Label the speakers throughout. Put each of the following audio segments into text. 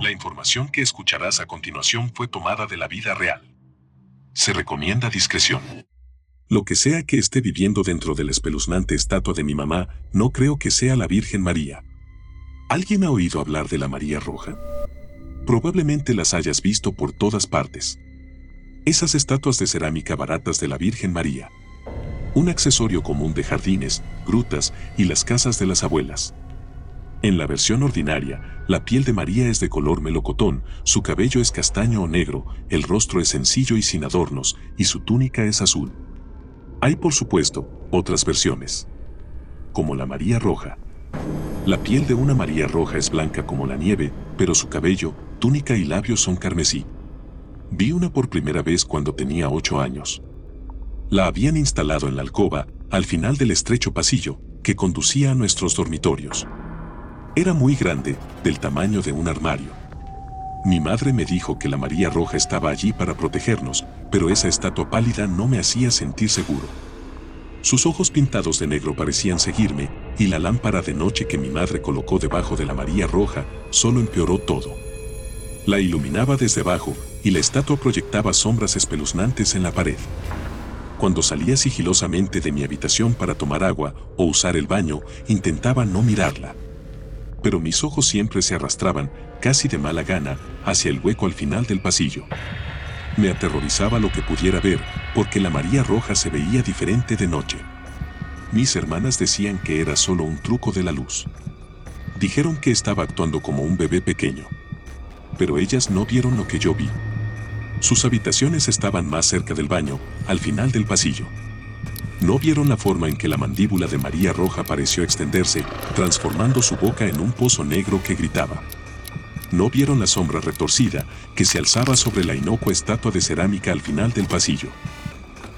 Speaker 1: La información que escucharás a continuación fue tomada de la vida real. Se recomienda discreción. Lo que sea que esté viviendo dentro de la espeluznante estatua de mi mamá, no creo que sea la Virgen María. ¿Alguien ha oído hablar de la María Roja? Probablemente las hayas visto por todas partes. Esas estatuas de cerámica baratas de la Virgen María. Un accesorio común de jardines, grutas y las casas de las abuelas. En la versión ordinaria, la piel de María es de color melocotón, su cabello es castaño o negro, el rostro es sencillo y sin adornos, y su túnica es azul. Hay, por supuesto, otras versiones. Como la María Roja. La piel de una María Roja es blanca como la nieve, pero su cabello, túnica y labios son carmesí. Vi una por primera vez cuando tenía ocho años. La habían instalado en la alcoba, al final del estrecho pasillo, que conducía a nuestros dormitorios. Era muy grande, del tamaño de un armario. Mi madre me dijo que la María Roja estaba allí para protegernos, pero esa estatua pálida no me hacía sentir seguro. Sus ojos pintados de negro parecían seguirme, y la lámpara de noche que mi madre colocó debajo de la María Roja solo empeoró todo. La iluminaba desde abajo, y la estatua proyectaba sombras espeluznantes en la pared. Cuando salía sigilosamente de mi habitación para tomar agua o usar el baño, intentaba no mirarla pero mis ojos siempre se arrastraban, casi de mala gana, hacia el hueco al final del pasillo. Me aterrorizaba lo que pudiera ver, porque la María Roja se veía diferente de noche. Mis hermanas decían que era solo un truco de la luz. Dijeron que estaba actuando como un bebé pequeño. Pero ellas no vieron lo que yo vi. Sus habitaciones estaban más cerca del baño, al final del pasillo. No vieron la forma en que la mandíbula de María Roja pareció extenderse, transformando su boca en un pozo negro que gritaba. No vieron la sombra retorcida que se alzaba sobre la inocua estatua de cerámica al final del pasillo.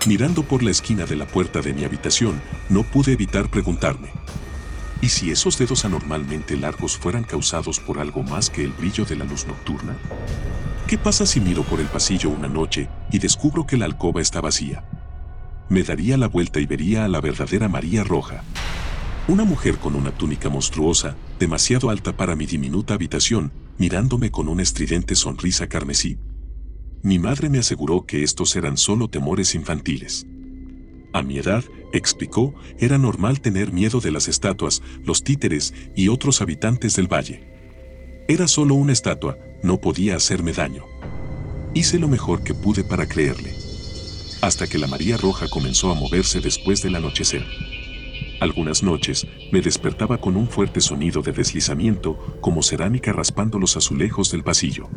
Speaker 1: Mirando por la esquina de la puerta de mi habitación, no pude evitar preguntarme. ¿Y si esos dedos anormalmente largos fueran causados por algo más que el brillo de la luz nocturna? ¿Qué pasa si miro por el pasillo una noche y descubro que la alcoba está vacía? me daría la vuelta y vería a la verdadera María Roja. Una mujer con una túnica monstruosa, demasiado alta para mi diminuta habitación, mirándome con una estridente sonrisa carmesí. Mi madre me aseguró que estos eran solo temores infantiles. A mi edad, explicó, era normal tener miedo de las estatuas, los títeres y otros habitantes del valle. Era solo una estatua, no podía hacerme daño. Hice lo mejor que pude para creerle hasta que la María Roja comenzó a moverse después del anochecer. Algunas noches me despertaba con un fuerte sonido de deslizamiento como cerámica raspando los azulejos del pasillo.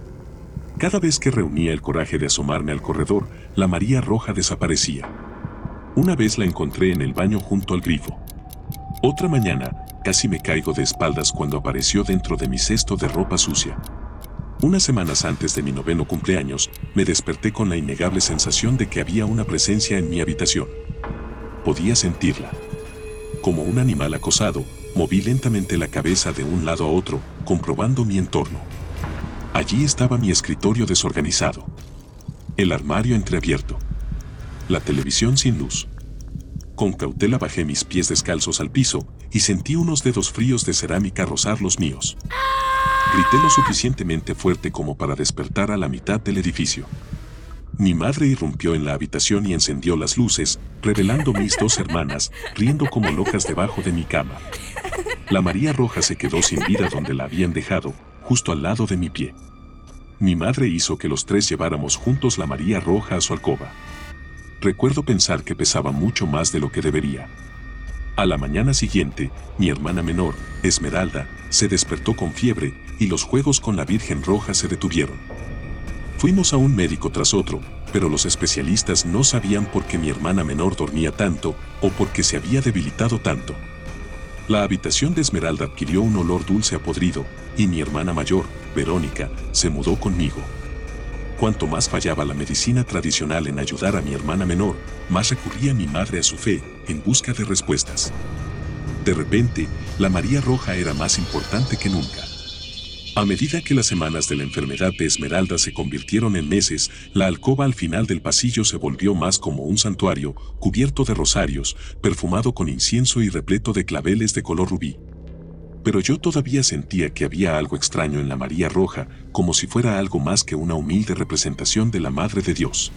Speaker 1: Cada vez que reunía el coraje de asomarme al corredor, la María Roja desaparecía. Una vez la encontré en el baño junto al grifo. Otra mañana, casi me caigo de espaldas cuando apareció dentro de mi cesto de ropa sucia. Unas semanas antes de mi noveno cumpleaños, me desperté con la innegable sensación de que había una presencia en mi habitación. Podía sentirla. Como un animal acosado, moví lentamente la cabeza de un lado a otro, comprobando mi entorno. Allí estaba mi escritorio desorganizado. El armario entreabierto. La televisión sin luz. Con cautela bajé mis pies descalzos al piso y sentí unos dedos fríos de cerámica rozar los míos. Grité lo suficientemente fuerte como para despertar a la mitad del edificio. Mi madre irrumpió en la habitación y encendió las luces, revelando mis dos hermanas, riendo como locas debajo de mi cama. La María Roja se quedó sin vida donde la habían dejado, justo al lado de mi pie. Mi madre hizo que los tres lleváramos juntos la María Roja a su alcoba. Recuerdo pensar que pesaba mucho más de lo que debería. A la mañana siguiente, mi hermana menor, Esmeralda, se despertó con fiebre y los juegos con la Virgen Roja se detuvieron. Fuimos a un médico tras otro, pero los especialistas no sabían por qué mi hermana menor dormía tanto o por qué se había debilitado tanto. La habitación de Esmeralda adquirió un olor dulce a podrido y mi hermana mayor, Verónica, se mudó conmigo. Cuanto más fallaba la medicina tradicional en ayudar a mi hermana menor, más recurría mi madre a su fe en busca de respuestas. De repente, la María Roja era más importante que nunca. A medida que las semanas de la enfermedad de Esmeralda se convirtieron en meses, la alcoba al final del pasillo se volvió más como un santuario, cubierto de rosarios, perfumado con incienso y repleto de claveles de color rubí. Pero yo todavía sentía que había algo extraño en la María Roja, como si fuera algo más que una humilde representación de la Madre de Dios.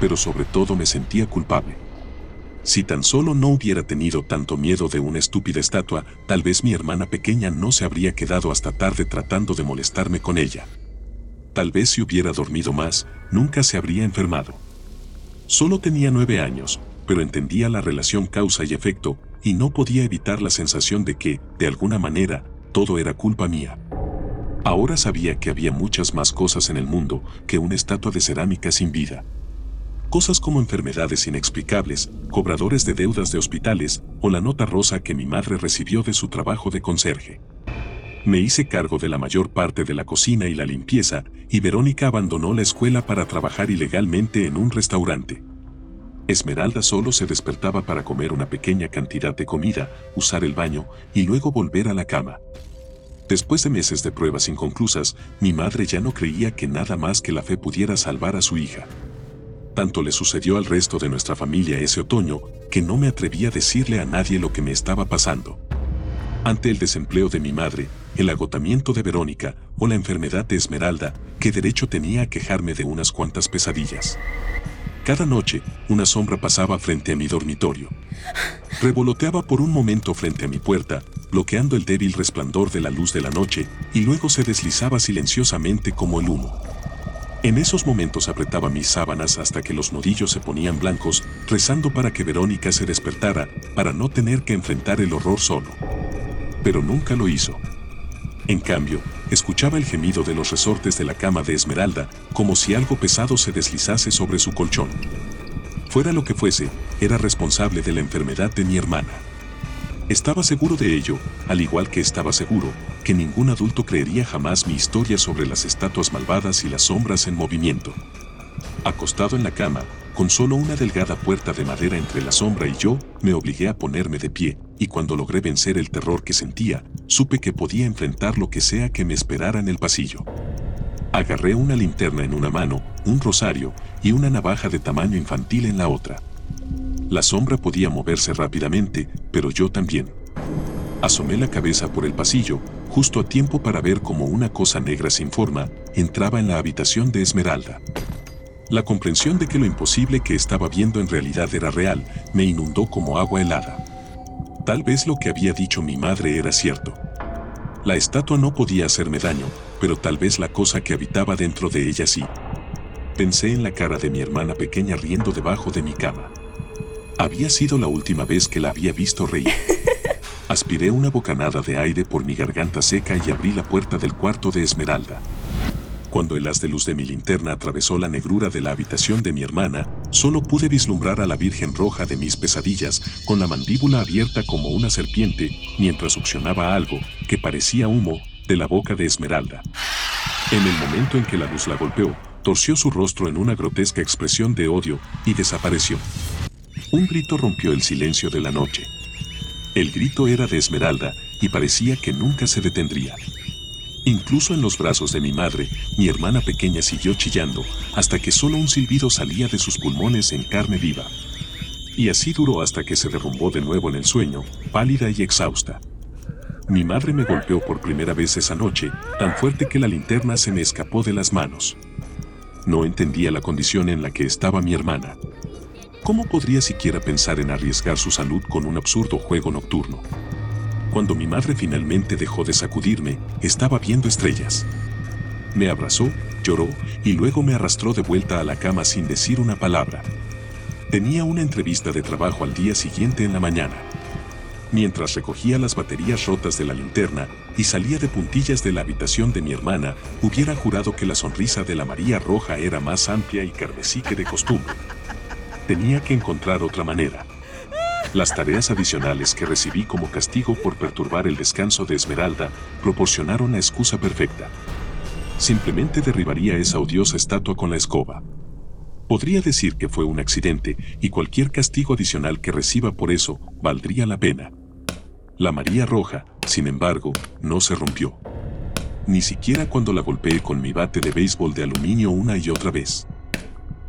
Speaker 1: Pero sobre todo me sentía culpable. Si tan solo no hubiera tenido tanto miedo de una estúpida estatua, tal vez mi hermana pequeña no se habría quedado hasta tarde tratando de molestarme con ella. Tal vez si hubiera dormido más, nunca se habría enfermado. Solo tenía nueve años, pero entendía la relación causa y efecto, y no podía evitar la sensación de que, de alguna manera, todo era culpa mía. Ahora sabía que había muchas más cosas en el mundo que una estatua de cerámica sin vida. Cosas como enfermedades inexplicables, cobradores de deudas de hospitales o la nota rosa que mi madre recibió de su trabajo de conserje. Me hice cargo de la mayor parte de la cocina y la limpieza, y Verónica abandonó la escuela para trabajar ilegalmente en un restaurante. Esmeralda solo se despertaba para comer una pequeña cantidad de comida, usar el baño y luego volver a la cama. Después de meses de pruebas inconclusas, mi madre ya no creía que nada más que la fe pudiera salvar a su hija. Tanto le sucedió al resto de nuestra familia ese otoño que no me atreví a decirle a nadie lo que me estaba pasando. Ante el desempleo de mi madre, el agotamiento de Verónica o la enfermedad de Esmeralda, ¿qué derecho tenía a quejarme de unas cuantas pesadillas? Cada noche, una sombra pasaba frente a mi dormitorio. Revoloteaba por un momento frente a mi puerta, bloqueando el débil resplandor de la luz de la noche, y luego se deslizaba silenciosamente como el humo. En esos momentos apretaba mis sábanas hasta que los nudillos se ponían blancos, rezando para que Verónica se despertara, para no tener que enfrentar el horror solo. Pero nunca lo hizo. En cambio, escuchaba el gemido de los resortes de la cama de Esmeralda, como si algo pesado se deslizase sobre su colchón. Fuera lo que fuese, era responsable de la enfermedad de mi hermana. Estaba seguro de ello, al igual que estaba seguro que ningún adulto creería jamás mi historia sobre las estatuas malvadas y las sombras en movimiento. Acostado en la cama, con solo una delgada puerta de madera entre la sombra y yo, me obligué a ponerme de pie, y cuando logré vencer el terror que sentía, supe que podía enfrentar lo que sea que me esperara en el pasillo. Agarré una linterna en una mano, un rosario y una navaja de tamaño infantil en la otra. La sombra podía moverse rápidamente, pero yo también. Asomé la cabeza por el pasillo, justo a tiempo para ver cómo una cosa negra sin forma entraba en la habitación de Esmeralda. La comprensión de que lo imposible que estaba viendo en realidad era real me inundó como agua helada. Tal vez lo que había dicho mi madre era cierto. La estatua no podía hacerme daño, pero tal vez la cosa que habitaba dentro de ella sí. Pensé en la cara de mi hermana pequeña riendo debajo de mi cama. Había sido la última vez que la había visto reír. Aspiré una bocanada de aire por mi garganta seca y abrí la puerta del cuarto de Esmeralda. Cuando el haz de luz de mi linterna atravesó la negrura de la habitación de mi hermana, solo pude vislumbrar a la Virgen Roja de mis pesadillas, con la mandíbula abierta como una serpiente, mientras succionaba algo, que parecía humo, de la boca de Esmeralda. En el momento en que la luz la golpeó, torció su rostro en una grotesca expresión de odio y desapareció. Un grito rompió el silencio de la noche. El grito era de Esmeralda y parecía que nunca se detendría. Incluso en los brazos de mi madre, mi hermana pequeña siguió chillando hasta que solo un silbido salía de sus pulmones en carne viva. Y así duró hasta que se derrumbó de nuevo en el sueño, pálida y exhausta. Mi madre me golpeó por primera vez esa noche, tan fuerte que la linterna se me escapó de las manos. No entendía la condición en la que estaba mi hermana. ¿Cómo podría siquiera pensar en arriesgar su salud con un absurdo juego nocturno? Cuando mi madre finalmente dejó de sacudirme, estaba viendo estrellas. Me abrazó, lloró y luego me arrastró de vuelta a la cama sin decir una palabra. Tenía una entrevista de trabajo al día siguiente en la mañana. Mientras recogía las baterías rotas de la linterna y salía de puntillas de la habitación de mi hermana, hubiera jurado que la sonrisa de la María Roja era más amplia y carmesí que de costumbre. Tenía que encontrar otra manera. Las tareas adicionales que recibí como castigo por perturbar el descanso de Esmeralda proporcionaron la excusa perfecta. Simplemente derribaría esa odiosa estatua con la escoba. Podría decir que fue un accidente y cualquier castigo adicional que reciba por eso valdría la pena. La María Roja, sin embargo, no se rompió. Ni siquiera cuando la golpeé con mi bate de béisbol de aluminio una y otra vez.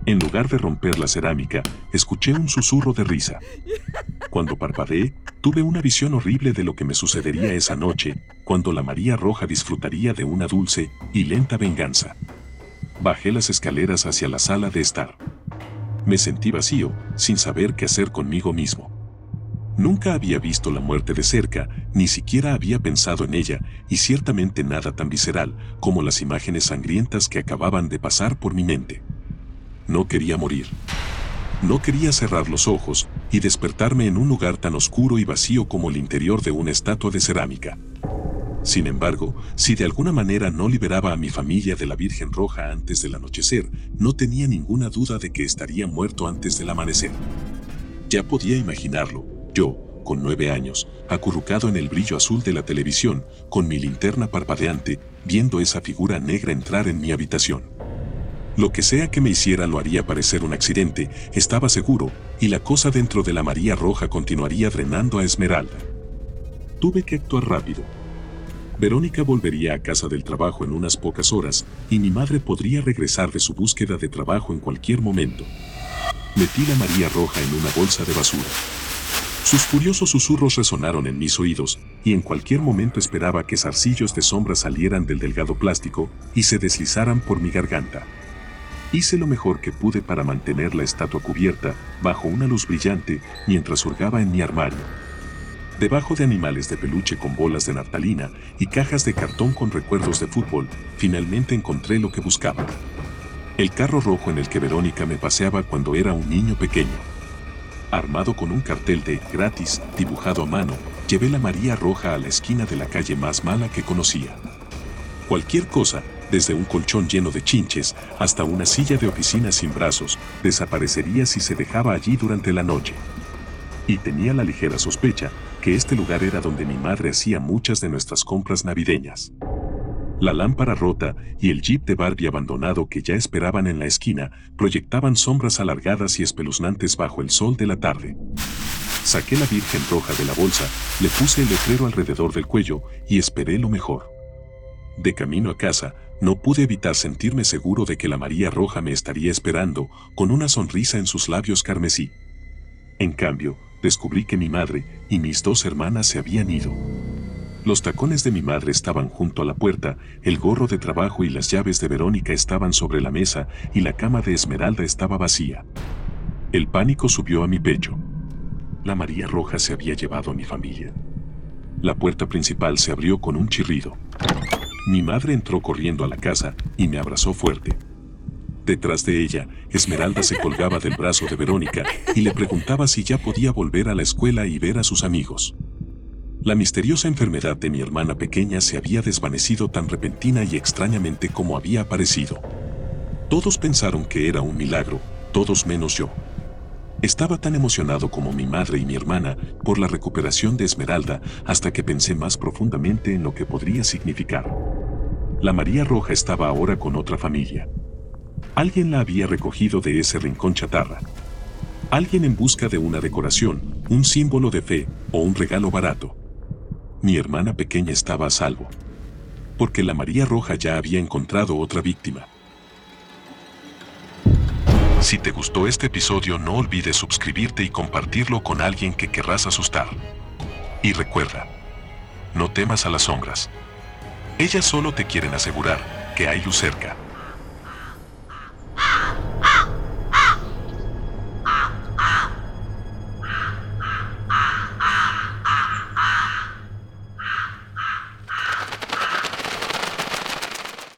Speaker 1: En lugar de romper la cerámica, escuché un susurro de risa. Cuando parpadeé, tuve una visión horrible de lo que me sucedería esa noche, cuando la María Roja disfrutaría de una dulce y lenta venganza. Bajé las escaleras hacia la sala de estar. Me sentí vacío, sin saber qué hacer conmigo mismo. Nunca había visto la muerte de cerca, ni siquiera había pensado en ella, y ciertamente nada tan visceral como las imágenes sangrientas que acababan de pasar por mi mente. No quería morir. No quería cerrar los ojos y despertarme en un lugar tan oscuro y vacío como el interior de una estatua de cerámica. Sin embargo, si de alguna manera no liberaba a mi familia de la Virgen Roja antes del anochecer, no tenía ninguna duda de que estaría muerto antes del amanecer. Ya podía imaginarlo, yo, con nueve años, acurrucado en el brillo azul de la televisión, con mi linterna parpadeante, viendo esa figura negra entrar en mi habitación. Lo que sea que me hiciera lo haría parecer un accidente, estaba seguro, y la cosa dentro de la María Roja continuaría drenando a Esmeralda. Tuve que actuar rápido. Verónica volvería a casa del trabajo en unas pocas horas, y mi madre podría regresar de su búsqueda de trabajo en cualquier momento. Metí la María Roja en una bolsa de basura. Sus furiosos susurros resonaron en mis oídos, y en cualquier momento esperaba que zarcillos de sombra salieran del delgado plástico y se deslizaran por mi garganta. Hice lo mejor que pude para mantener la estatua cubierta bajo una luz brillante mientras hurgaba en mi armario. Debajo de animales de peluche con bolas de naftalina y cajas de cartón con recuerdos de fútbol, finalmente encontré lo que buscaba. El carro rojo en el que Verónica me paseaba cuando era un niño pequeño. Armado con un cartel de gratis dibujado a mano, llevé la María Roja a la esquina de la calle más mala que conocía. Cualquier cosa, desde un colchón lleno de chinches hasta una silla de oficina sin brazos, desaparecería si se dejaba allí durante la noche. Y tenía la ligera sospecha que este lugar era donde mi madre hacía muchas de nuestras compras navideñas. La lámpara rota y el jeep de Barbie abandonado que ya esperaban en la esquina proyectaban sombras alargadas y espeluznantes bajo el sol de la tarde. Saqué la Virgen Roja de la bolsa, le puse el letrero alrededor del cuello y esperé lo mejor. De camino a casa, no pude evitar sentirme seguro de que la María Roja me estaría esperando, con una sonrisa en sus labios carmesí. En cambio, descubrí que mi madre y mis dos hermanas se habían ido. Los tacones de mi madre estaban junto a la puerta, el gorro de trabajo y las llaves de Verónica estaban sobre la mesa y la cama de Esmeralda estaba vacía. El pánico subió a mi pecho. La María Roja se había llevado a mi familia. La puerta principal se abrió con un chirrido. Mi madre entró corriendo a la casa y me abrazó fuerte. Detrás de ella, Esmeralda se colgaba del brazo de Verónica y le preguntaba si ya podía volver a la escuela y ver a sus amigos. La misteriosa enfermedad de mi hermana pequeña se había desvanecido tan repentina y extrañamente como había aparecido. Todos pensaron que era un milagro, todos menos yo. Estaba tan emocionado como mi madre y mi hermana por la recuperación de Esmeralda hasta que pensé más profundamente en lo que podría significar. La María Roja estaba ahora con otra familia. Alguien la había recogido de ese rincón chatarra. Alguien en busca de una decoración, un símbolo de fe o un regalo barato. Mi hermana pequeña estaba a salvo. Porque la María Roja ya había encontrado otra víctima. Si te gustó este episodio no olvides suscribirte y compartirlo con alguien que querrás asustar. Y recuerda, no temas a las sombras. Ellas solo te quieren asegurar que hay luz cerca.